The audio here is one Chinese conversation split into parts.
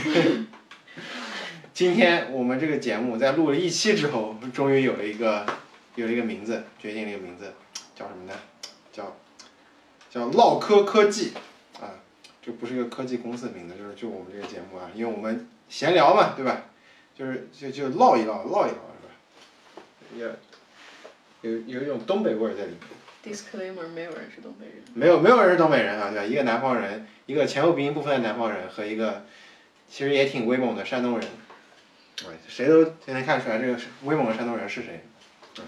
今天我们这个节目在录了一期之后，终于有了一个有了一个名字，决定了一个名字，叫什么呢？叫叫唠嗑科技啊，这不是一个科技公司的名字，就是就我们这个节目啊，因为我们闲聊嘛，对吧？就是就就唠一唠，唠一唠是吧？有有有一种东北味儿在里面。Disclaimer，没有人是东北人。没有没有人是东北人啊，对吧？一个南方人，一个前后鼻音不分的南方人和一个其实也挺威猛的山东人，哎，谁都谁能看出来这个是威猛的山东人是谁。嗯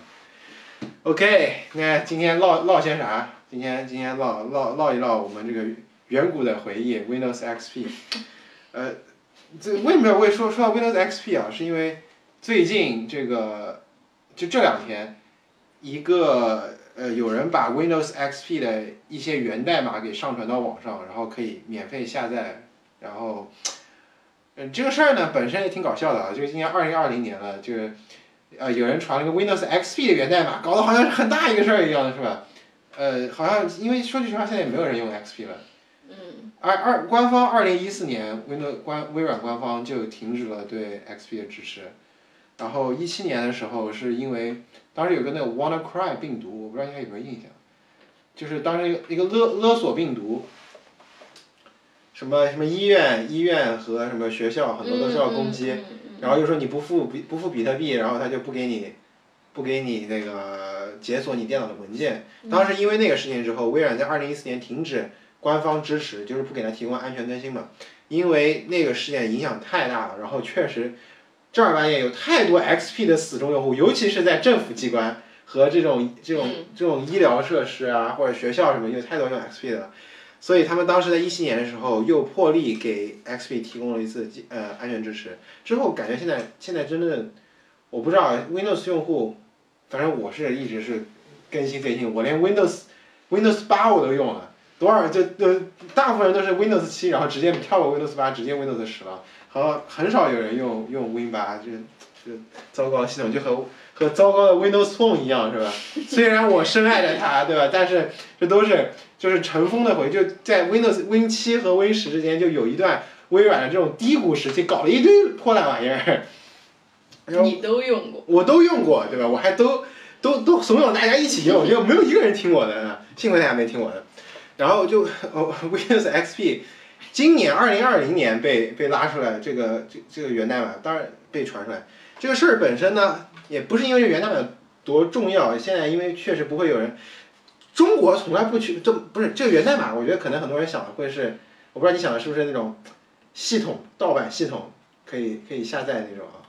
OK，那今天唠唠些啥？今天今天唠唠唠一唠我们这个远古的回忆 Windows XP。呃，这为什么会说说到 Windows XP 啊？是因为最近这个就这两天一个。呃，有人把 Windows XP 的一些源代码给上传到网上，然后可以免费下载，然后，嗯、这个事儿呢本身也挺搞笑的啊，就是今年二零二零年了，就是，呃，有人传了个 Windows XP 的源代码，搞得好像是很大一个事儿一样的，是吧？呃，好像因为说句实话，现在也没有人用 XP 了。嗯。二二官方二零一四年 Windows 官微软官方就停止了对 XP 的支持，然后一七年的时候是因为。当时有个那个 WannaCry 病毒，我不知道你还有没有印象，就是当时一个一个勒勒索病毒，什么什么医院医院和什么学校很多都是要攻击，然后又说你不付比不付比特币，然后他就不给你，不给你那个解锁你电脑的文件。当时因为那个事情之后，微软在二零一四年停止官方支持，就是不给他提供安全更新嘛，因为那个事件影响太大了，然后确实。正儿八经有太多 XP 的死忠用户，尤其是在政府机关和这种这种这种医疗设施啊，或者学校什么，有太多用 XP 的了。所以他们当时在一七年的时候又破例给 XP 提供了一次呃安全支持。之后感觉现在现在真的，我不知道 Windows 用户，反正我是一直是更新最新，我连 Windows Windows 八我都用了，多少就就大部分人都是 Windows 七，然后直接跳过 Windows 八，直接 Windows 十了。好，很少有人用用 Win 八，就就糟糕的系统就和和糟糕的 Windows Phone 一样，是吧？虽然我深爱着它，对吧？但是这都是就是尘封的回忆，就在 Windows Win 七和 Win 十之间就有一段微软的这种低谷时期，搞了一堆破烂玩意儿。你都用过？我都用过，对吧？我还都都都怂恿大家一起用，就没有一个人听我的，幸亏大家没听我的。然后就、哦、Windows XP。今年二零二零年被被拉出来，这个这这个源代码当然被传出来。这个事儿本身呢，也不是因为这源代码多重要，现在因为确实不会有人，中国从来不去，这不是这个源代码，我觉得可能很多人想的会是，我不知道你想的是不是那种系统盗版系统可以可以下载那种啊，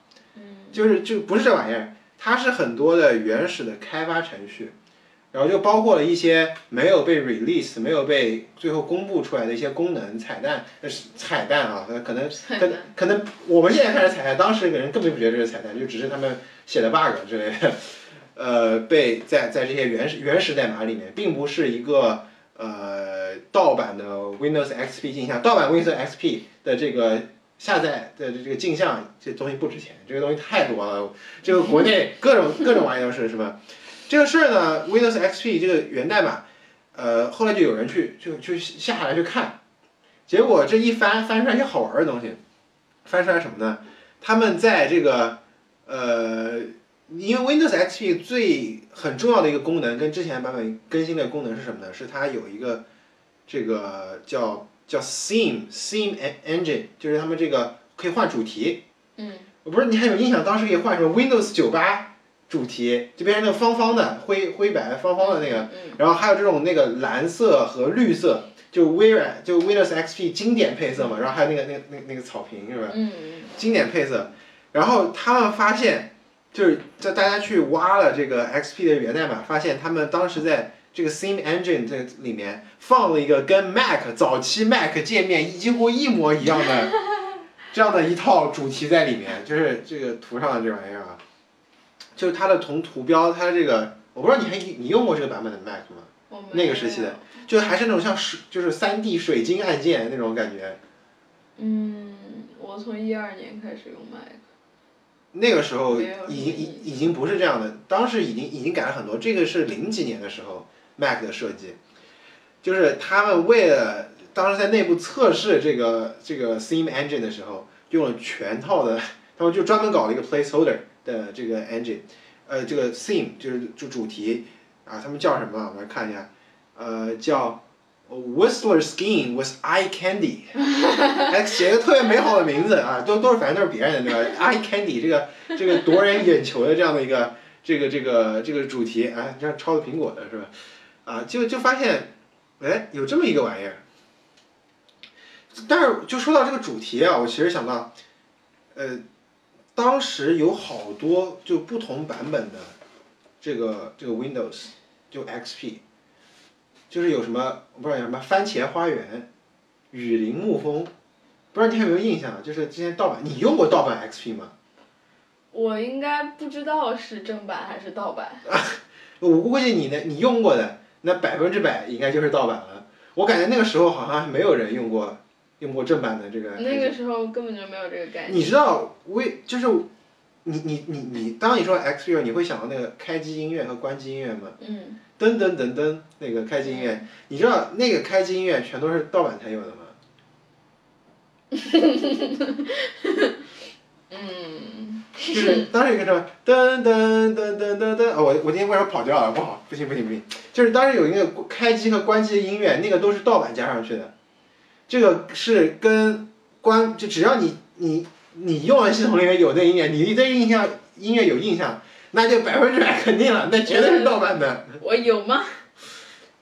就是就不是这玩意儿，它是很多的原始的开发程序。然后就包括了一些没有被 release、没有被最后公布出来的一些功能彩蛋，呃，彩蛋啊，可能可能可能我们现在看是彩蛋，当时人根本就不觉得这是彩蛋，就只是他们写的 bug 之类的，呃，被在在这些原始原始代码里面，并不是一个呃盗版的 Windows XP 镜像，盗版 Windows XP 的这个下载的这个镜像，这东西不值钱，这个东西太多了，这个国内各种各种玩意都是是吧？这个事儿呢，Windows XP 这个源代码，呃，后来就有人去就去下下来去看，结果这一翻翻出来一些好玩的东西，翻出来什么呢？他们在这个呃，因为 Windows XP 最很重要的一个功能跟之前版本更新的功能是什么呢？是它有一个这个叫叫 Theme Theme Engine，就是他们这个可以换主题。嗯。我不是你还有印象，当时可以换什么 Windows 九八。主题就变成那个方方的灰灰白方方的那个，然后还有这种那个蓝色和绿色，就微软就 Windows XP 经典配色嘛，然后还有那个那个那个那个草坪是吧？经典配色，然后他们发现，就是在大家去挖了这个 XP 的源代码，发现他们当时在这个 Theme Engine 这里面放了一个跟 Mac 早期 Mac 界面几乎一模一样的 这样的一套主题在里面，就是这个图上的这玩意儿啊。就是它的从图标，它这个我不知道你还你用过这个版本的 Mac 吗？那个时期的，就还是那种像水，就是三 D 水晶按键那种感觉。嗯，我从一二年开始用 Mac。那个时候已经已已经不是这样的，当时已经已经改了很多。这个是零几年的时候 Mac 的设计，就是他们为了当时在内部测试这个这个 Theme Engine 的时候，用了全套的，他们就专门搞了一个 placeholder 的这个 engine，呃，这个 theme 就是就主题啊，他们叫什么啊？我来看一下，呃，叫 Whistler Skiing with Eye Candy，还，写个特别美好的名字啊，都都是反正都是别人的对吧？Eye Candy 这个这个夺人眼球的这样的一个这个这个这个主题，哎，这样抄的苹果的是吧？啊，就就发现，哎，有这么一个玩意儿。但是就说到这个主题啊，我其实想到，呃，当时有好多就不同版本的这个这个 Windows 就 XP，就是有什么我不知道叫什么番茄花园、雨林沐风，不知道你有没有印象？就是之前盗版，你用过盗版 XP 吗？我应该不知道是正版还是盗版。我估计你那，你用过的那百分之百应该就是盗版了。我感觉那个时候好像还没有人用过用过正版的这个。那个时候根本就没有这个概念。你知道为就是你你你你，当你说 XP，你会想到那个开机音乐和关机音乐吗？嗯。噔噔噔噔，那个开机音乐，你知道那个开机音乐全都是盗版才有的吗？嗯。就是当时有一个什么噔噔噔噔噔噔，哦，我我今天为什么跑调了？不好，不行不行不行，就是当时有一个开机和关机的音乐，那个都是盗版加上去的，这个是跟关就只要你你你用的系统里面有那音乐，你对印象音乐有印象，那就百分之百肯定了，那绝对是盗版的。我有吗？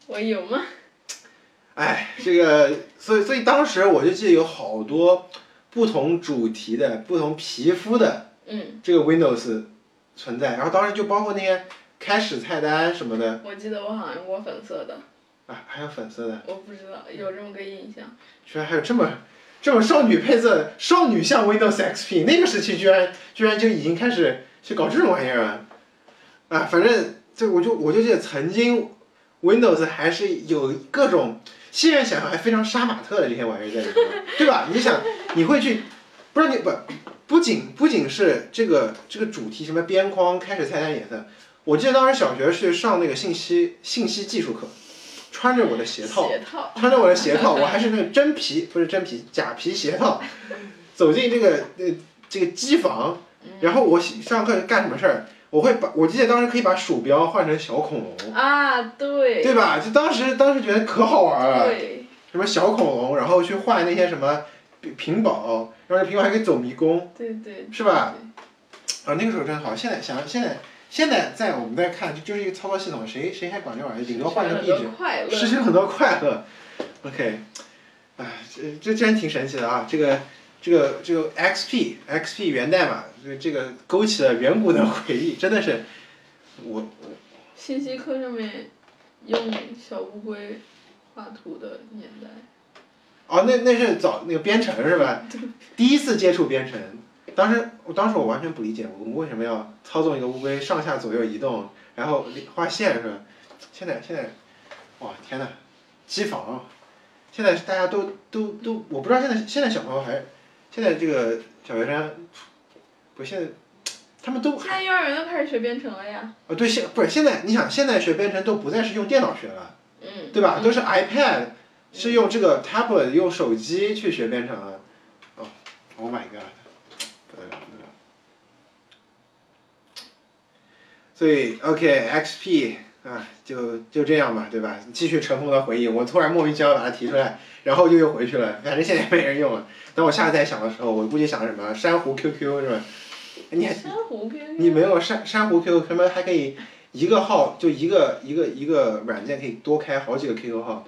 我有吗？哎，这个，所以所以当时我就记得有好多不同主题的、不同皮肤的。嗯，这个 Windows 存在，然后当时就包括那些开始菜单什么的。我记得我好像用过粉色的。啊，还有粉色的。我不知道，有这么个印象。居然还有这么这种少女配色、少女像 Windows XP，那个时期居然居然就已经开始去搞这种玩意儿了。啊，反正这我就我就记得曾经 Windows 还是有各种，现在想想还非常杀马特的这些玩意儿在里面，对吧？你想你会去，不是你不。不仅不仅是这个这个主题什么边框开始菜单颜色，我记得当时小学是上那个信息信息技术课，穿着我的鞋套，穿着我的鞋套，我还是那个真皮不是真皮假皮鞋套，走进这个呃这个机房，然后我上课干什么事儿？我会把我记得当时可以把鼠标换成小恐龙啊，对，对吧？就当时当时觉得可好玩了，对，什么小恐龙，然后去换那些什么。屏保，然后这屏保还可以走迷宫，对对，是吧？啊，那个时候真好。现在想，现在现在在我们在看，就就是一个操作系统，谁谁还管这玩意儿？顶多换个壁纸，失去很多快乐。OK，哎，这这真挺神奇的啊！这个这个这个 XP XP 源代码，这这个勾起了远古的回忆，真的是我我。信息课上面用小乌龟画图的年代。哦，那那是早那个编程是吧？第一次接触编程，当时我当时我完全不理解，我们为什么要操纵一个乌龟上下左右移动，然后画线是吧？现在现在，哇天呐，机房，现在大家都都都，我不知道现在现在小朋友还，现在这个小学生，不现在，他们都。现在幼儿园都开始学编程了呀。哦对，现不是现在你想现在学编程都不再是用电脑学了，嗯，对吧？都是 iPad。是用这个 tablet 用手机去学编程了，哦，Oh my god，不得了不得了。所以 OK XP 啊，就就这样吧，对吧？继续尘封的回忆，我突然莫名其妙把它提出来，然后就又回去了，反正现在没人用了。等我下次再想的时候，我估计想什么珊瑚 QQ 是吧？你还珊瑚 QQ？你没有珊珊瑚 QQ，什么还可以一个号就一个一个一个软件可以多开好几个 QQ 号。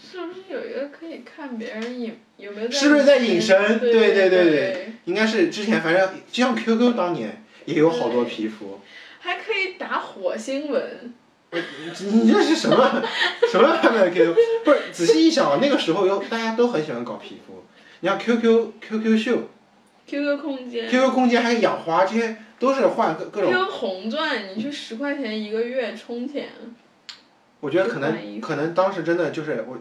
是不是有一个可以看别人隐有没有在？是不是在隐身？对对对对，应该是之前反正就像 QQ 当年也有好多皮肤。还可以打火星文。你这是什么什么版本的 QQ？不是仔细一想，那个时候又大家都很喜欢搞皮肤。你像 QQ QQ 秀。QQ 空间。QQ 空间还有养花，这些都是换各各种。QQ 红钻，你去十块钱一个月充钱。我觉得可能可能当时真的就是我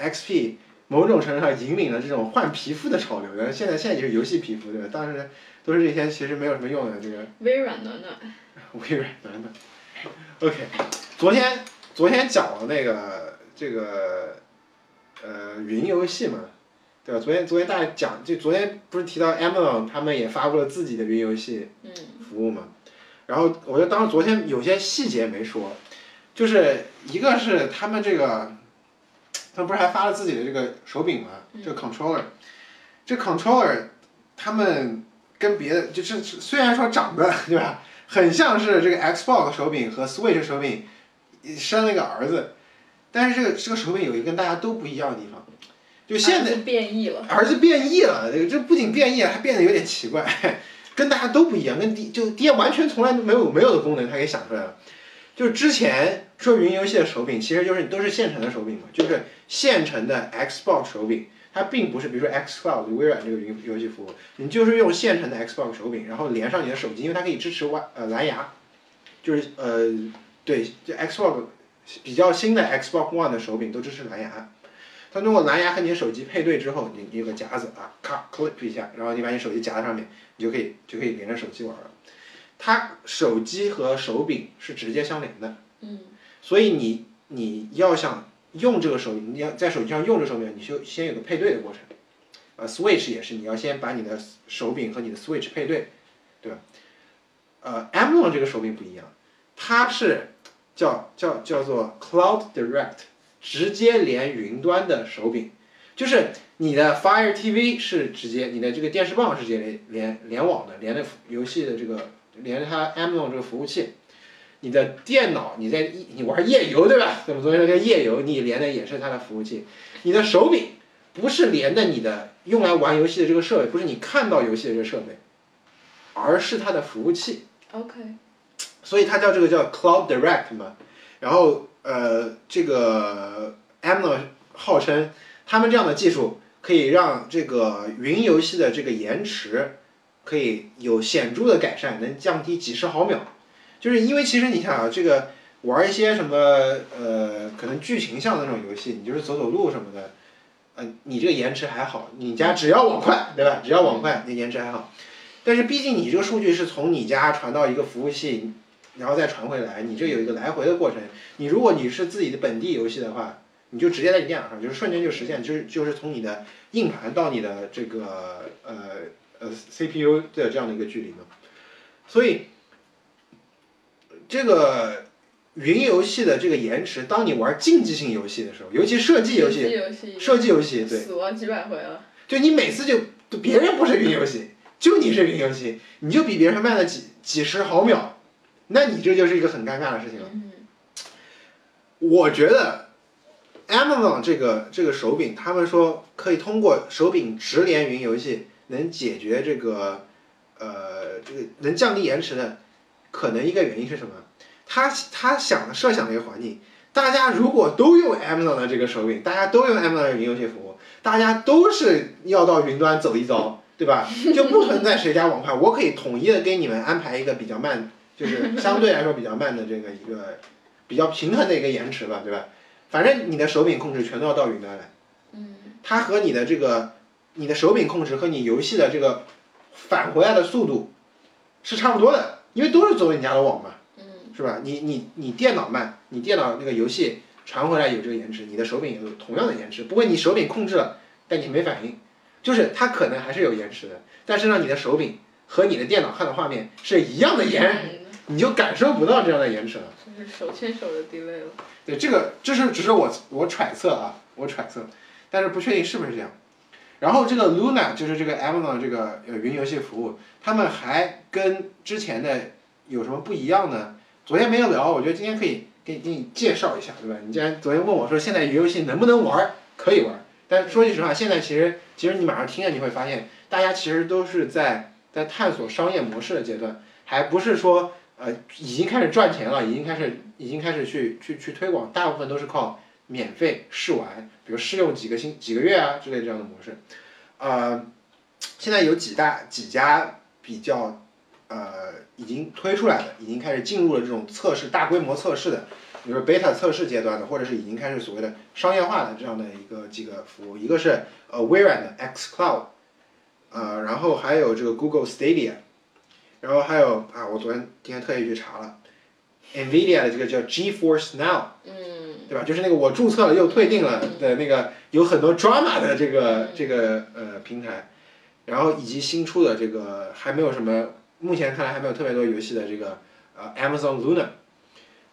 ，XP 某种程度上引领了这种换皮肤的潮流，然后现在现在就是游戏皮肤对吧？当时都是这些其实没有什么用的这个。微软暖暖。微软等等。OK，昨天昨天讲了那个这个呃云游戏嘛，对吧？昨天昨天大家讲，就昨天不是提到 Amazon 他们也发布了自己的云游戏嗯服务嘛，然后我觉得当时昨天有些细节没说，就是一个是他们这个，他们不是还发了自己的这个手柄嘛，这个 controller，这 controller 他们跟别的就是虽然说长得对吧，很像是这个 Xbox 手柄和 Switch 手柄生了一个儿子，但是这个这个手柄有一个跟大家都不一样的地方，就现在变异了，儿子变异了，这个这不仅变异了，还变得有点奇怪，跟大家都不一样，跟 D 就爹完全从来没有没有的功能，他给想出来了。就是之前说云游戏的手柄，其实就是都是现成的手柄嘛，就是现成的 Xbox 手柄，它并不是比如说 XCloud 微软这个云游戏服务，你就是用现成的 Xbox 手柄，然后连上你的手机，因为它可以支持 Y 呃蓝牙，就是呃对，就 Xbox 比较新的 Xbox One 的手柄都支持蓝牙。它通过蓝牙和你的手机配对之后，你你有个夹子啊，咔 clip 一下，然后你把你手机夹在上面，你就可以就可以连着手机玩了。它手机和手柄是直接相连的，嗯所以你你要想用这个手，你要在手机上用这个手柄，你就先有个配对的过程。呃，Switch 也是，你要先把你的手柄和你的 Switch 配对，对吧？呃，Amazon 这个手柄不一样，它是叫叫叫做 Cloud Direct，直接连云端的手柄，就是你的 Fire TV 是直接，你的这个电视棒是直接连连联网的，连着游戏的这个连着它 Amazon 这个服务器。你的电脑，你在你玩夜游对吧？我们昨天说这个页游，你连的也是它的服务器。你的手柄不是连的你的用来玩游戏的这个设备，不是你看到游戏的这个设备，而是它的服务器。，OK，所以它叫这个叫 Cloud Direct 嘛。然后呃，这个 Amazon 号称他们这样的技术可以让这个云游戏的这个延迟可以有显著的改善，能降低几十毫秒。就是因为其实你想啊，这个玩一些什么呃，可能剧情向的那种游戏，你就是走走路什么的，呃，你这个延迟还好，你家只要网快，对吧？只要网快，你延迟还好。但是毕竟你这个数据是从你家传到一个服务器，然后再传回来，你这有一个来回的过程。你如果你是自己的本地游戏的话，你就直接在你电脑上，就是瞬间就实现，就是就是从你的硬盘到你的这个呃呃 CPU 的这样的一个距离嘛。所以这个云游戏的这个延迟，当你玩竞技性游戏的时候，尤其射击游戏，游戏，射击游戏，对，死亡几百回了，就你每次就就别人不是云游戏，就你是云游戏，你就比别人慢了几几十毫秒，那你这就是一个很尴尬的事情了。嗯。我觉得 Amazon 这个这个手柄，他们说可以通过手柄直连云游戏，能解决这个呃这个能降低延迟的，可能一个原因是什么？他他想的设想的一个环境，大家如果都用 Amazon 的这个手柄，大家都用 Amazon 的云游戏服务，大家都是要到云端走一遭，对吧？就不存在谁家网快，我可以统一的给你们安排一个比较慢，就是相对来说比较慢的这个一个比较平衡的一个延迟吧，对吧？反正你的手柄控制全都要到云端来，嗯它和你的这个你的手柄控制和你游戏的这个返回来的速度是差不多的，因为都是走你家的网嘛。嗯是吧？你你你电脑慢，你电脑那个游戏传回来有这个延迟，你的手柄也有同样的延迟。不过你手柄控制了，但你没反应，就是它可能还是有延迟的，但是呢，你的手柄和你的电脑看的画面是一样的延，嗯 你就感受不到这样的延迟了。这是手牵手的 delay 了，对，这个这是只是我我揣测啊，我揣测，但是不确定是不是这样。然后这个 Luna 就是这个 Amazon 这个呃云游戏服务，他们还跟之前的有什么不一样呢？昨天没有聊，我觉得今天可以给给你介绍一下，对吧？你既然昨天问我说现在云游戏能不能玩，可以玩儿，但说句实话，现在其实其实你马上听了你会发现，大家其实都是在在探索商业模式的阶段，还不是说呃已经开始赚钱了，已经开始已经开始去去去推广，大部分都是靠免费试玩，比如试用几个星几个月啊之类这样的模式。呃，现在有几大几家比较呃已经推出来的，已经开始进入了这种测试大规模测试的，比如 beta 测试阶段的，或者是已经开始所谓的商业化的这样的一个几个服务，一个是呃微软的 X Cloud，呃，然后还有这个 Google Stadia，然后还有啊，我昨天今天特意去查了，NVIDIA 的这个叫 GeForce Now。嗯对吧？就是那个我注册了又退订了的那个有很多 drama 的这个这个呃平台，然后以及新出的这个还没有什么，目前看来还没有特别多游戏的这个呃 Amazon Luna，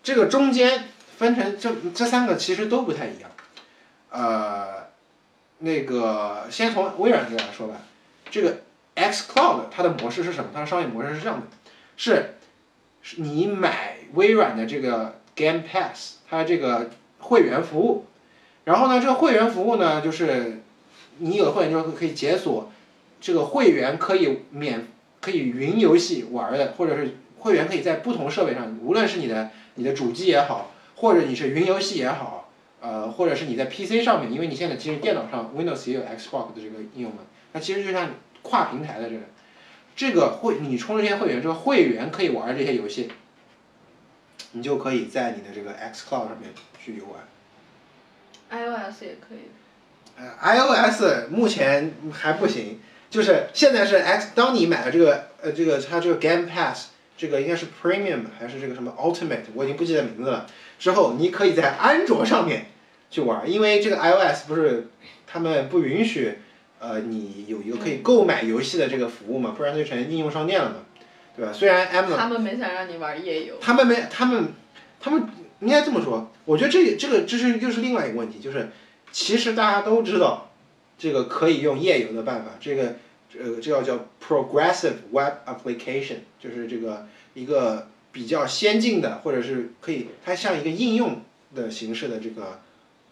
这个中间分成这这三个其实都不太一样，呃，那个先从微软这边来说吧，这个 X Cloud 它的模式是什么？它的商业模式是这样的，是是你买微软的这个 Game Pass，它这个会员服务，然后呢，这个会员服务呢，就是你有会员之后可以解锁，这个会员可以免可以云游戏玩的，或者是会员可以在不同设备上，无论是你的你的主机也好，或者你是云游戏也好，呃，或者是你在 PC 上面，因为你现在其实电脑上 Windows 也有 Xbox 的这个应用嘛，它其实就像跨平台的这个，这个会你充了这些会员之后，会员可以玩这些游戏，你就可以在你的这个 X Cloud 上面去游玩。iOS 也可以。呃，iOS 目前还不行，就是现在是 X，当你买了这个呃这个它这个 Game Pass，这个应该是 Premium 还是这个什么 Ultimate，我已经不记得名字了。之后你可以在安卓上面去玩，因为这个 iOS 不是他们不允许呃你有一个可以购买游戏的这个服务嘛，不然就成应用商店了嘛，对吧？虽然 Amazon 他们没想让你玩夜游。他们没，他们，他们应该这么说。我觉得这这个这是又是另外一个问题，就是其实大家都知道，这个可以用页游的办法，这个呃这个叫 progressive web application，就是这个一个比较先进的，或者是可以它像一个应用的形式的这个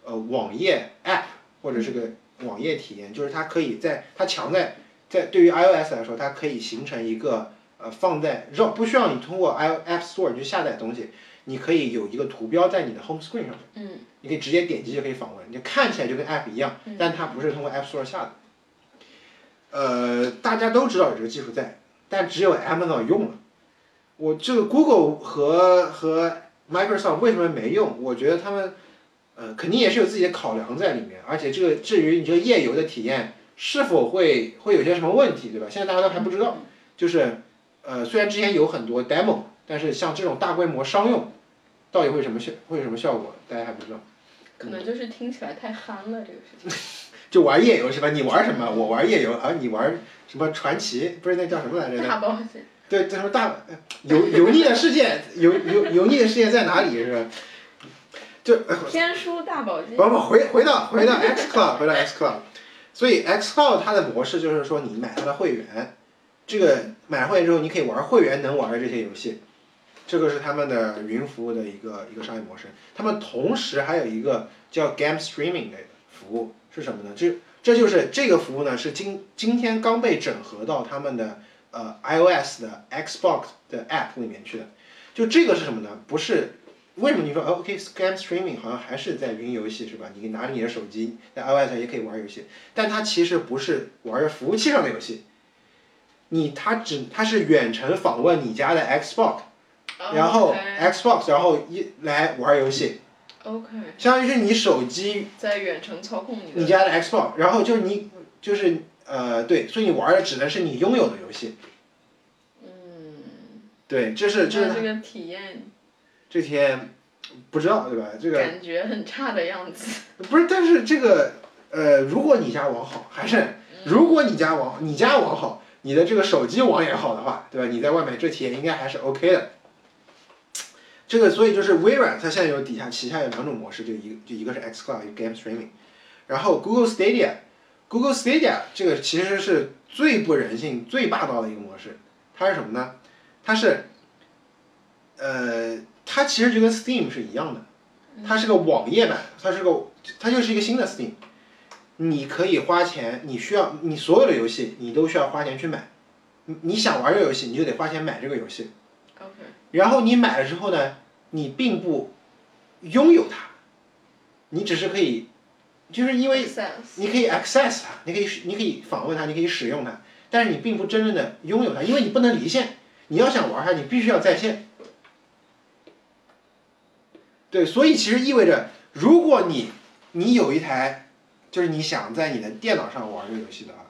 呃网页 app 或者是个网页体验，就是它可以在它强在在对于 iOS 来说，它可以形成一个呃放在让不需要你通过 i App Store 去下载东西，你可以有一个图标在你的 Home Screen 上面，嗯你可以直接点击就可以访问，你看起来就跟 App 一样，嗯但它不是通过 App Store 下的。呃，大家都知道有这个技术在，但只有 Amazon 用了。我这个 Google 和和 Microsoft 为什么没用？我觉得他们呃肯定也是有自己的考量在里面，而且这个至于你这个页游的体验是否会会有些什么问题，对吧？现在大家都还不知道。就是呃，虽然之前有很多 demo，但是像这种大规模商用，到底会什么效会有什么效果，大家还不知道。可能就是听起来太憨了这个事情。就玩夜游是吧？你玩什么？我玩夜游，啊、你玩什么传奇？不是那叫什么来着？大保险。对，这什么大油油腻的世界，油油油腻的世界在哪里是吧？就呃天书大宝剑。不不，回回到回到 X Cloud，回到 X Cloud，所以 X Cloud 它的模式就是说，你买它的会员，这个买会员之后，你可以玩会员能玩的这些游戏，这个是他们的云服务的一个一个商业模式。他们同时还有一个叫 Game Streaming 的服务是什么呢？这这就是这个服务呢，是今今天刚被整合到他们的呃 iOS 的 Xbox 的 App 里面去的。就这个是什么呢？不是为什么你说 OK Game Streaming 好像还是在云游戏是吧？你拿着你的手机在 iOS 上也可以玩游戏，但它其实不是玩着服务器上的游戏，你它只它是远程访问你家的 Xbox，然后 Xbox 然后一来玩游戏，OK，相当于是你手机在远程操控你的。你家的 Xbox，然后就是你就是呃对，所以你玩的只能是你拥有的游戏，嗯。对，这是这是这个体验这天不知道对吧？这个感觉很差的样子。不是，但是这个呃，如果你家网好，还是如果你家网你家网好，你的这个手机网也好的话，对吧？你在外面这体验应该还是 OK 的。这个所以就是微软，它现在有底下旗下有两种模式，就一个就一个是 xCloud，Game Streaming，然后 Google Stadia，Google Stadia 这个其实是最不人性、最霸道的一个模式。它是什么呢？它是，呃，它其实就跟 Steam 是一样的，它是个网页版，它是个它就是一个新的 Steam，你可以花钱，你需要你所有的游戏你都需要花钱去买，你你想玩这个游戏你就得花钱买这个游戏。OK。然后你买了之后呢，你并不拥有它，你只是可以，就是因为你可以 access 它，你可以你可以访问它，你可以使用它，但是你并不真正的拥有它，因为你不能离线，你要想玩它，你必须要在线。对，所以其实意味着，如果你你有一台，就是你想在你的电脑上玩这个游戏的话，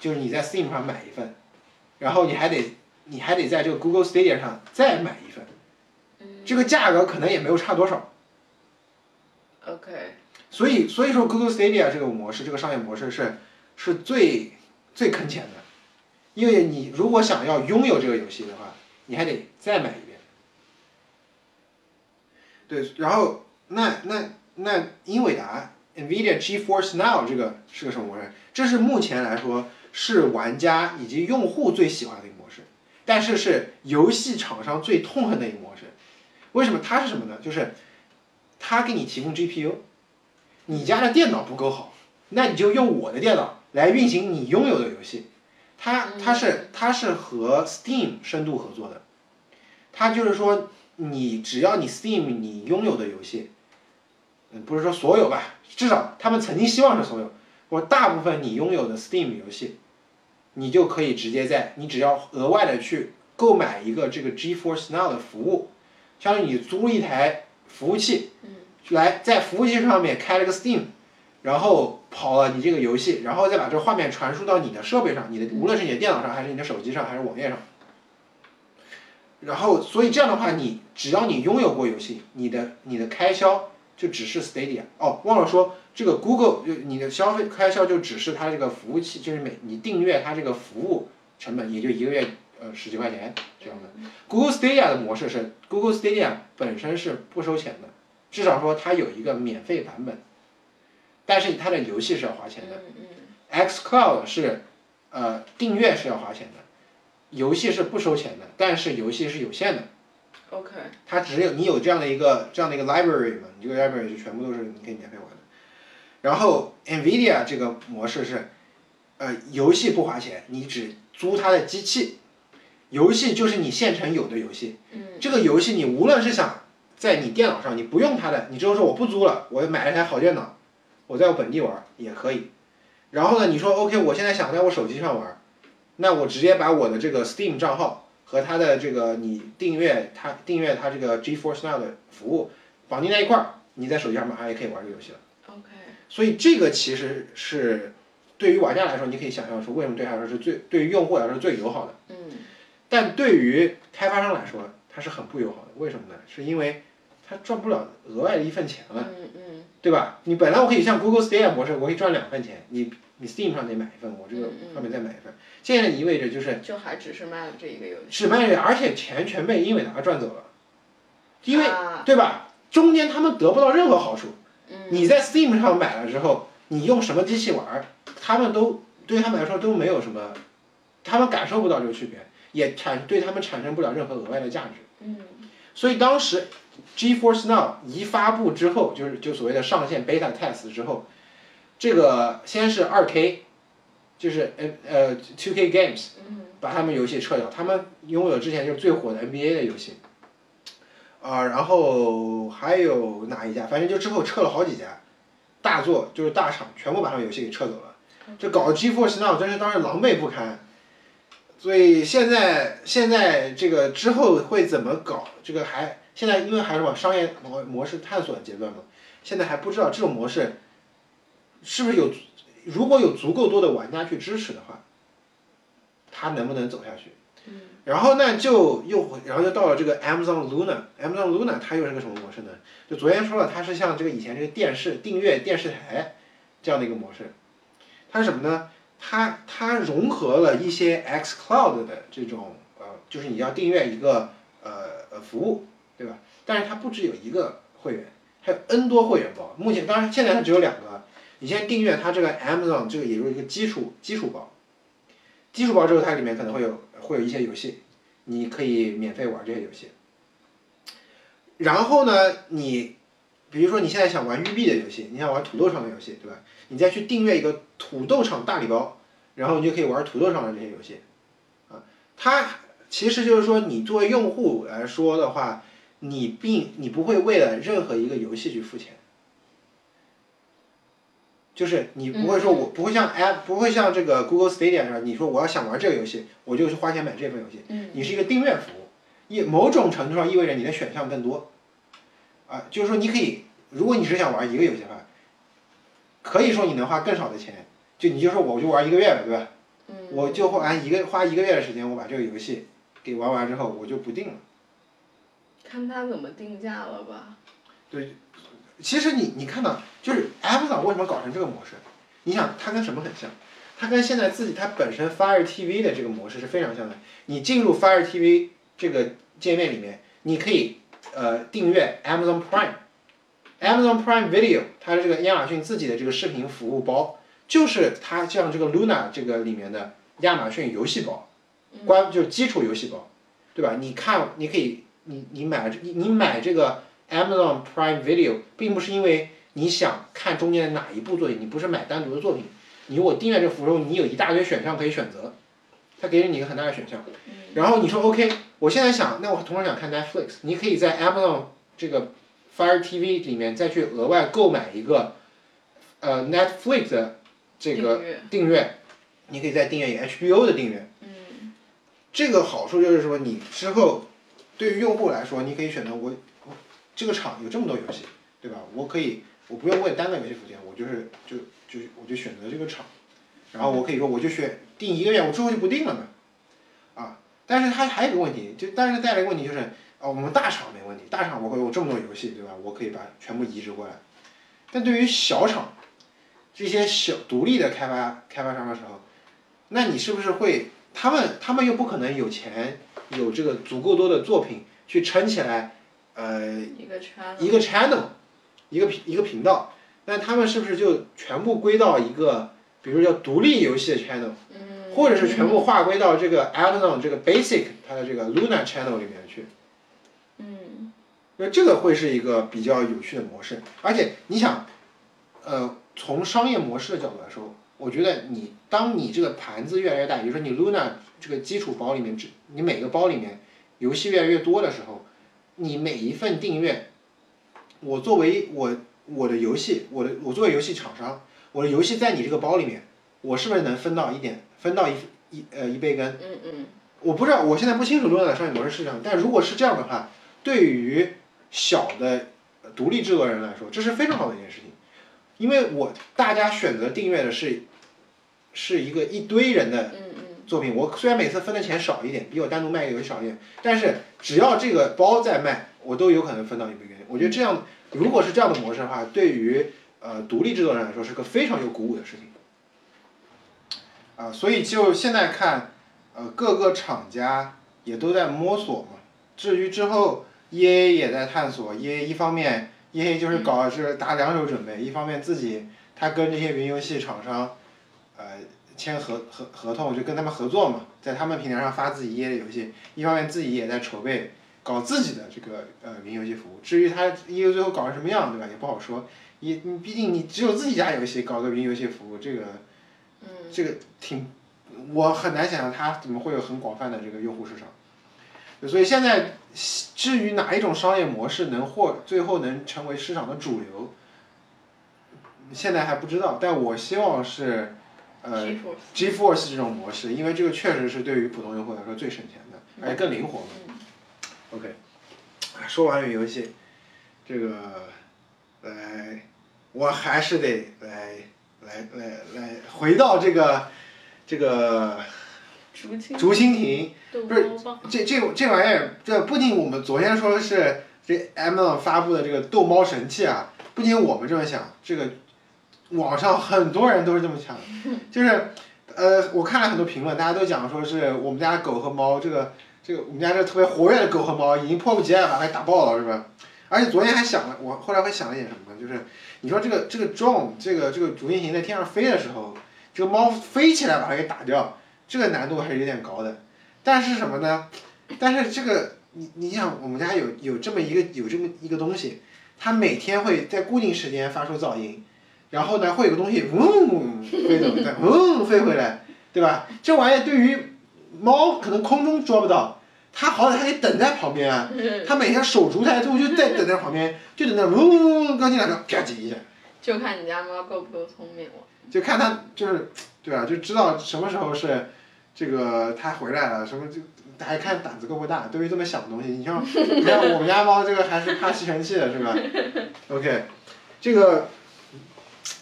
就是你在 Steam 上买一份，然后你还得你还得在这个 Google Stadia 上再买一份，这个价格可能也没有差多少。OK，所以所以说 Google Stadia 这个模式，这个商业模式是是最最坑钱的，因为你如果想要拥有这个游戏的话，你还得再买一遍。对，然后那那那英伟达 NVIDIA GeForce Now 这个是个什么模式？这是目前来说是玩家以及用户最喜欢的一个但是是游戏厂商最痛恨的一个模式。为什么？它是什么呢？就是它给你提供 GPU，你家的电脑不够好，那你就用我的电脑来运行你拥有的游戏。它它是它是和 Steam 深度合作的，它就是说你只要你 Steam 你拥有的游戏，嗯，不是说所有吧，至少他们曾经希望是所有，或大部分你拥有的 Steam 游戏，你就可以直接在你只要额外的去购买一个这个 GeForce Now 的服务，相当于你租一台服务器，来在服务器上面开了个 Steam，然后跑了你这个游戏，然后再把这个画面传输到你的设备上，你的无论是你的电脑上，还是你的手机上，还是网页上。然后，所以这样的话，你只要你拥有过游戏，你的你的开销就只是 Stadia。哦，忘了说，这个 Google 就你的消费开销就只是它这个服务器，就是每你订阅它这个服务成本，也就一个月呃十几块钱这样的。Google Stadia 的模式是 Google Stadia 本身是不收钱的，至少说它有一个免费版本，但是它的游戏是要花钱的。X Cloud 是呃订阅是要花钱的，游戏是不收钱的，但是游戏是有限的。OK，它只有你有这样的一个这样的一个 library 嘛，你这个 library 就全部都是你可以免费玩的。然后 NVIDIA 这个模式是，呃，游戏不花钱，你只租它的机器，游戏就是你现成有的游戏。嗯这个游戏你无论是想在你电脑上，你不用它的，你之后说我不租了，我买了台好电脑，我在我本地玩也可以。然后呢，你说 OK，我现在想在我手机上玩，那我直接把我的这个 Steam 账号和它的这个你订阅它订阅它这个 GeForce Now 的服务绑定在一块儿，你在手机上马上也可以玩这个游戏了。OK，所以这个其实是对于玩家来说，你可以想象说为什么对他来说是最对于用户来说是最友好的。嗯但对于开发商来说，它是很不友好的。为什么呢？是因为它赚不了额外的一份钱了，嗯嗯对吧？你本来我可以像 Google Stadia 模式，我可以赚两份钱，你你 Steam 上得买一份，我这个上面再买一份。现在意味着就是就还只是卖了这一个游戏。只卖而且钱全被英伟达赚走了，因为啊对吧？中间他们得不到任何好处。嗯你在 Steam 上买了之后，你用什么机器玩儿，他们都对他们来说都没有什么，他们感受不到这个区别，也产对他们产生不了任何额外的价值。嗯所以当时 GeForce Now 一发布之后，就是就所谓的上线 beta test 之后，这个先是二 K，就是呃呃 Two K Games 嗯把他们游戏撤掉，他们拥有之前就是最火的 NBA 的游戏，啊、然后还有哪一家，反正就之后撤了好几家，大作就是大厂全部把他们游戏给撤走了，这搞得 GeForce Now 真是当时狼狈不堪。所以现在现在这个之后会怎么搞？这个还现在因为还是往商业模模式探索的阶段嘛，现在还不知道这种模式是不是有，如果有足够多的玩家去支持的话，它能不能走下去？然后呢，就又回然后又到了这个 Amazon Luna，Amazon Luna 它又是个什么模式呢？就昨天说了，它是像这个以前这个电视订阅电视台这样的一个模式，它是什么呢？它它融合了一些 X Cloud 的这种呃，就是你要订阅一个呃呃服务，对吧？但是它不只有一个会员，还有 N 多会员包。目前当然现在它只有两个，你先订阅它这个 Amazon 这个也就是一个基础基础包，基础包之后它里面可能会有会有一些游戏，你可以免费玩这些游戏。然后呢，你比如说你现在想玩育碧的游戏，你想玩土豆厂的游戏，对吧？你再去订阅一个土豆厂大礼包，然后你就可以玩土豆厂的这些游戏，啊，它其实就是说你作为用户来说的话，你并你不会为了任何一个游戏去付钱，就是你不会说我不会像 App 不会像这个 Google Stadia 上，你说我要想玩这个游戏，我就去花钱买这份游戏，嗯你是一个订阅服务，意某种程度上意味着你的选项更多，啊，就是说你可以，如果你只想玩一个游戏的话，可以说你能花更少的钱，就你就说我就玩一个月吧，对吧？嗯我就花一个花一个月的时间，我把这个游戏给玩完之后，我就不定了。看他怎么定价了吧。其实你你看到，就是 Amazon 为什么搞成这个模式？你想，它跟什么很像？它跟现在自己它本身 Fire TV 的这个模式是非常像的。你进入 Fire TV 这个界面里面，你可以呃订阅 Amazon Prime，Amazon Prime Video，它的这个亚马逊自己的这个视频服务包，就是它像这个 Luna 这个里面的亚马逊游戏包，关就是基础游戏包，对吧？你看，你可以，你你买你你买这个 Amazon Prime Video，并不是因为你想看中间的哪一部作品，你不是买单独的作品，你如果订阅这个服务，你有一大堆选项可以选择，它给了你一个很大的选项。然后你说 OK，我现在想，那我同时想看 Netflix，你可以在 Amazon 这个 Fire TV 里面再去额外购买一个呃 Netflix 的这个订阅，你可以再订阅一个 HBO 的订阅。嗯这个好处就是说，你之后对于用户来说，你可以选择我我这个厂有这么多游戏，对吧？我可以我不用为单个游戏付钱，我就是就就我就选择这个厂，然后我可以说我就选定一个月，我之后就不定了嘛，啊！但是它还有一个问题，就但是带来一个问题就是，啊，我们大厂没问题，大厂我会有这么多游戏，对吧？我可以把全部移植过来，但对于小厂这些小独立的开发开发商的时候，那你是不是会他们他们又不可能有钱有这个足够多的作品去撑起来，呃，一个 channel，一个 channel，一个频一个频道，那他们是不是就全部归到一个，比如叫独立游戏的 channel，嗯，或者是全部划归到这个 Amazon 这个 Basic 它的这个 Luna channel 里面去？嗯。那这个会是一个比较有趣的模式，而且你想，呃，从商业模式的角度来说，我觉得你当你这个盘子越来越大，比如说你 Luna 这个基础包里面，只你每个包里面游戏越来越多的时候，你每一份订阅，我作为我我的游戏，我的我作为游戏厂商，我的游戏在你这个包里面，我是不是能分到一点，分到一一呃一杯羹？嗯嗯我不知道，我现在不清楚 Luna 的商业模式是这样，但如果是这样的话，对于小的呃独立制作人来说，这是非常好的一件事情，因为我大家选择订阅的是是一个一堆人的作品，我虽然每次分的钱少一点，比我单独卖一个游戏少一点，但是只要这个包在卖，我都有可能分到一杯羹。我觉得这样，如果是这样的模式的话，对于呃独立制作人来说是个非常有鼓舞的事情。啊、所以就现在看，呃，各个厂家也都在摸索嘛。至于之后，E A 也在探索，E A 一方面，E A 就是搞的是打两手准备，一方面自己他跟这些云游戏厂商，呃，签合合合同，就跟他们合作嘛，在他们平台上发自己页的游戏，一方面自己也在筹备搞自己的这个呃云游戏服务。至于他 E A 最后搞成什么样，对吧？也不好说。也，你毕竟你只有自己家游戏搞个云游戏服务，这个嗯这个挺，我很难想象它怎么会有很广泛的这个用户市场。所以现在，至于哪一种商业模式能获最后能成为市场的主流，现在还不知道。但我希望是，呃 GeForce，GeForce 这种模式，因为这个确实是对于普通用户来说最省钱的，而且更灵活嘛。嗯。OK，说完了游戏，这个来，我还是得来来来来回到这个这个竹蜻蜓，不是，这这这玩意儿，这不仅我们昨天说是这 Amazon 发布的这个逗猫神器啊，不仅我们这么想，这个网上很多人都是这么想的，就是呃，我看了很多评论，大家都讲说是我们家狗和猫这个这个我们家这特别活跃的狗和猫已经迫不及待把它打爆了，是吧？而且昨天还想了，我后来还想了一点什么呢？就是你说这个这个 drone 这个这个竹蜻蜓在天上飞的时候，这个猫飞起来把它给打掉，这个难度还是有点高的。但是什么呢？但是这个你你想，我们家有有这么一个有这么一个东西，它每天会在固定时间发出噪音，然后呢会有个东西嗡飞走，再 嗡飞回来，对吧？这玩意儿对于猫可能空中捉不到，它好歹还得等在旁边啊。它每天守株待兔，就在等在旁边，就等那嗡嗡嗡刚进来的啪叽一下，就看你家猫够不够聪明了。就看它就是对吧？就知道什么时候是这个它回来了，什么就还看胆子够不够大。对于这么小的东西，你像你看我们家猫这个还是怕吸尘器的是吧？OK，这个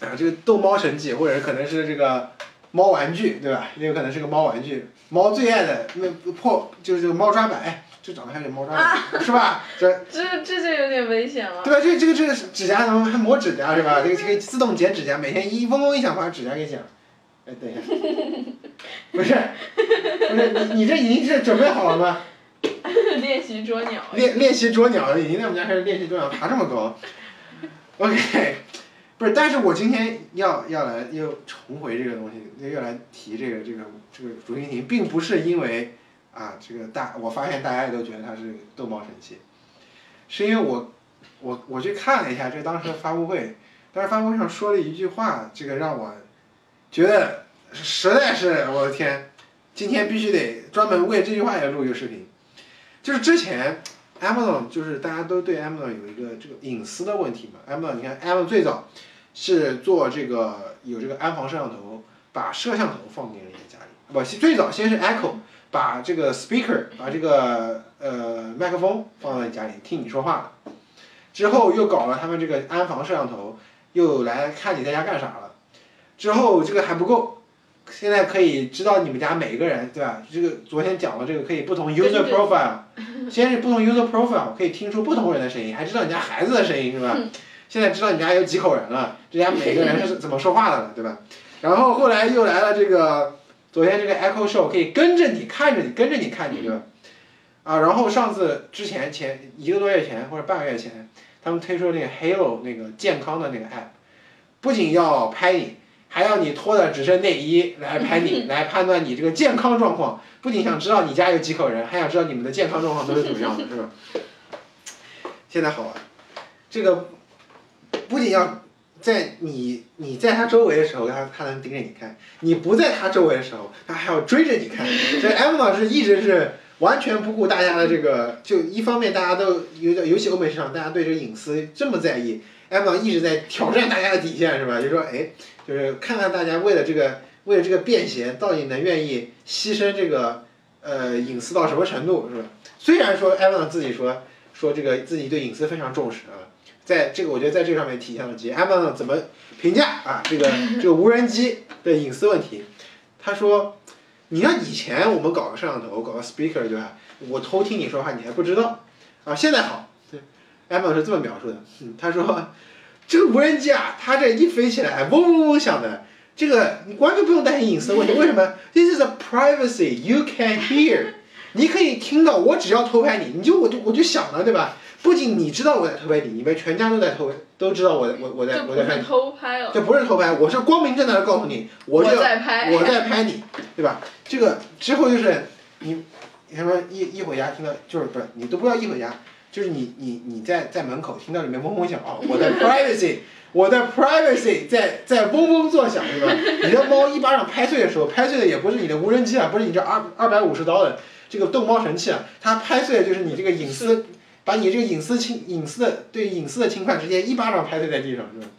啊这个逗猫神器，或者可能是这个猫玩具，对吧？也有可能是个猫玩具，猫最爱的那破就是这个猫抓板，哎，这长得还有点猫抓板，是吧？这这这就有点危险了。对吧？这这个这个指甲能还磨指甲是吧？这个可以 自动剪指甲，每天一嗡嗡一响把指甲给剪了。哎，等一下，不是，不是你你这已经是准备好了吗？练习捉鸟。练练习捉鸟，已经在我们家开始练习捉鸟，爬这么高。OK，不是，但是我今天要要来又重回这个东西，又来提这个这个这个竹蜻蜓，并不是因为啊这个大，我发现大家也都觉得它是逗猫神器，是因为我我我去看了一下这当时的发布会，当时发布会上说了一句话，这个让我觉得实在是我的天，今天必须得专门为这句话也录一个视频，就是之前。Amazon 就是大家都对 Amazon 有一个这个隐私的问题嘛。Amazon 你看，Amazon 最早是做这个有这个安防摄像头，把摄像头放进人家家里。不，最早先是 Echo 把这个 speaker 把这个呃麦克风放在家里听你说话的，之后又搞了他们这个安防摄像头，又来看你在家干啥了。之后这个还不够，现在可以知道你们家每一个人，对吧？这个昨天讲了这个可以不同 user profile。先是不同 user profile 可以听出不同人的声音，还知道你家孩子的声音是吧？现在知道你家有几口人了，这家每个人是怎么说话的了，对吧？然后后来又来了这个，昨天这个 Echo Show 可以跟着你看着你跟着你看你，对吧？啊，然后上次之前前一个多月前或者半个月前，他们推出那个 Halo 那个健康的那个 app，不仅要拍你。还要你脱的只剩内衣来拍你，来判断你这个健康状况。不仅想知道你家有几口人，还想知道你们的健康状况都是怎么样的，是吧？现在好了，这个不仅要在你你在他周围的时候，他他能盯着你看；你不在他周围的时候，他还要追着你看。这 M 老师一直是完全不顾大家的这个，就一方面大家都有点，尤其欧美市场，大家对这个隐私这么在意老师一直在挑战大家的底线，是吧？就说哎。就是看看大家为了这个，为了这个便携，到底能愿意牺牲这个呃隐私到什么程度，是吧？虽然说艾文自己说说这个自己对隐私非常重视啊，在这个我觉得在这上面体现了，及艾文怎么评价啊这个 这个无人机的隐私问题。他说，你像以前我们搞个摄像头，搞个 speaker 对吧？我偷听你说话你还不知道啊，现在好，对，艾文是这么描述的，嗯，他说。这个无人机啊，它这一飞起来，嗡嗡嗡响的，这个你完全不用担心隐私问题。为什么？This is a privacy you can hear。你可以听到，我只要偷拍你，你就我就我就响了，对吧？不仅你知道我在偷拍你，你们全家都在偷，都知道我我我在我在拍。偷拍了。这不是偷拍，我是光明正大的告诉你，我在拍，我在拍你，对吧？这个之后就是你，什么一一回家听到就是不是你都不要一回家。就是你你你在在门口听到里面嗡嗡响啊，我的 privacy，我的 privacy 在在嗡嗡作响，对吧？你的猫一巴掌拍碎的时候，拍碎的也不是你的无人机啊，不是你这二二百五十刀的这个逗猫神器啊，它拍碎的就是你这个隐私，把你这个隐私侵隐私的对隐私的侵犯直接一巴掌拍碎在地上，是吧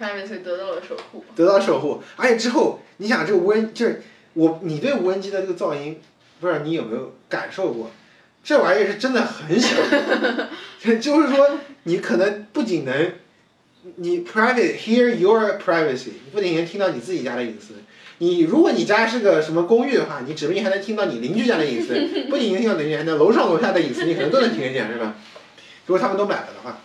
？privacy 得到了守护。得到守护，而且之后你想这个无人就是我你对无人机的这个噪音，不知道你有没有感受过？这玩意儿是真的很小，就是说你可能不仅能，你 private hear your privacy，你不仅能听到你自己家的隐私，你如果你家是个什么公寓的话，你指不定还能听到你邻居家的隐私，不仅能听到邻居，还能楼上楼下的隐私，你可能都能听得见，是吧？如果他们都买了的话，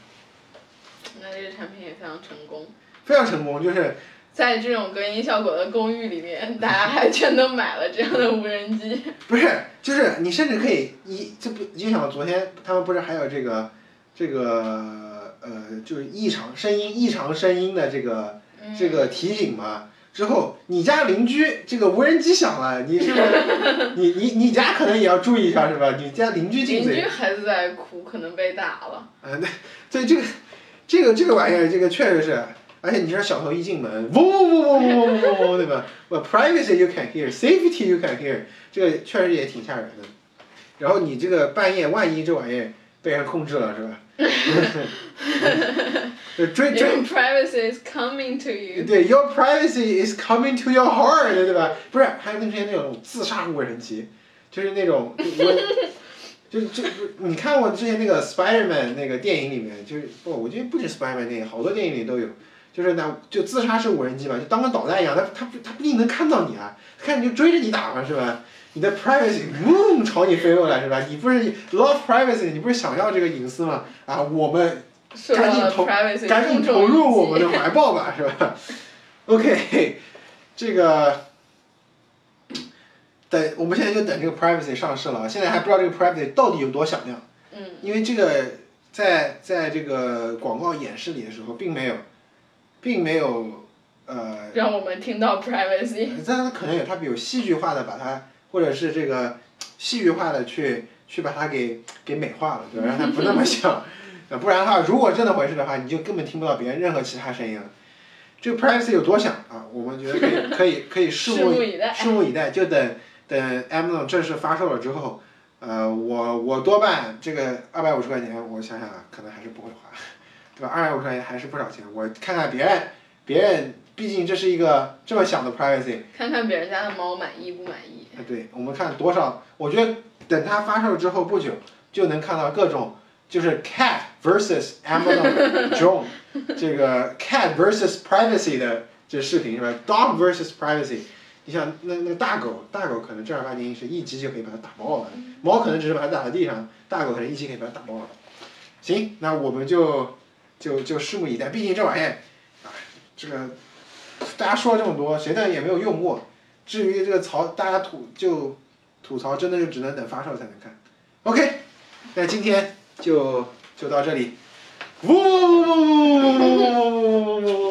那这个产品也非常成功。非常成功，就是。在这种隔音效果的公寓里面，大家还全都买了这样的无人机。不是，就是你甚至可以一这不就像昨天他们不是还有这个这个呃就是异常声音异常声音的这个这个提醒吗？之后你家邻居这个无人机响了，你是不是 你你你家可能也要注意一下是吧？你家邻居进居孩子在哭，可能被打了。啊，那所以这个这个这个玩意儿，这个确实是。而且你知道小偷一进门，嗡嗡嗡嗡嗡嗡嗡，对吧？我 privacy you can hear, safety you can hear，这个确实也挺吓人的。然后你这个半夜万一这玩意被人控制了，是吧？追追。Your privacy is coming to you。对，Your privacy is coming to your heart，对吧？不是，还有那些那种自杀无人机，就是那种我。就是就你看过之前那个 Spiderman 那个电影里面，就是不，我觉得不止 Spiderman 电影，好多电影里都有。就是那就自杀式无人机嘛，就当个导弹一样，它它不它不一定能看到你啊，看你就追着你打嘛，是吧？你的 privacy 嗡朝你飞过来是吧？你不是 love privacy，你不是想要这个隐私吗？啊，我们赶紧投赶紧投入我们的怀抱吧，是吧？OK，这个等我们现在就等这个 privacy 上市了，现在还不知道这个 privacy 到底有多响亮，嗯，因为这个在在这个广告演示里的时候，并没有，并没有呃，让我们听到 privacy。但它可能有它有戏剧化的把它，或者是这个 戏剧化的去去把它给给美化了，对吧？让它不那么像，呃不然的话，如果真的回事的话，你就根本听不到别人任何其他声音了。这个 privacy 有多响啊？我们觉得可以 可以可以拭拭目目以待。拭目以待，就等等 Amazon 正式发售了之后，呃，我我多半这个二百五十块钱，我想想啊，可能还是不会花，对吧？二百五十块钱还是不少钱，我看看别人，别人毕竟这是一个这么小的 privacy，看看别人家的猫满意不满意。啊，对，我们看多少，我觉得等它发售之后不久，就能看到各种就是 cat versus Amazon drone，这个 cat versus privacy 的这视频是吧？dog versus privacy，你想那那个大狗，大狗可能正儿八经是一击就可以把它打爆了，猫可能只是把它打在地上，大狗可能一击可以把它打爆了。行，那我们就就就拭目以待，毕竟这玩意儿啊，这个大家说了这么多，谁的也没有用过。至于这个槽，大家吐就吐槽，真的就只能等发售才能看。OK，那今天就就到这里。呜呜呜呜呜呜呜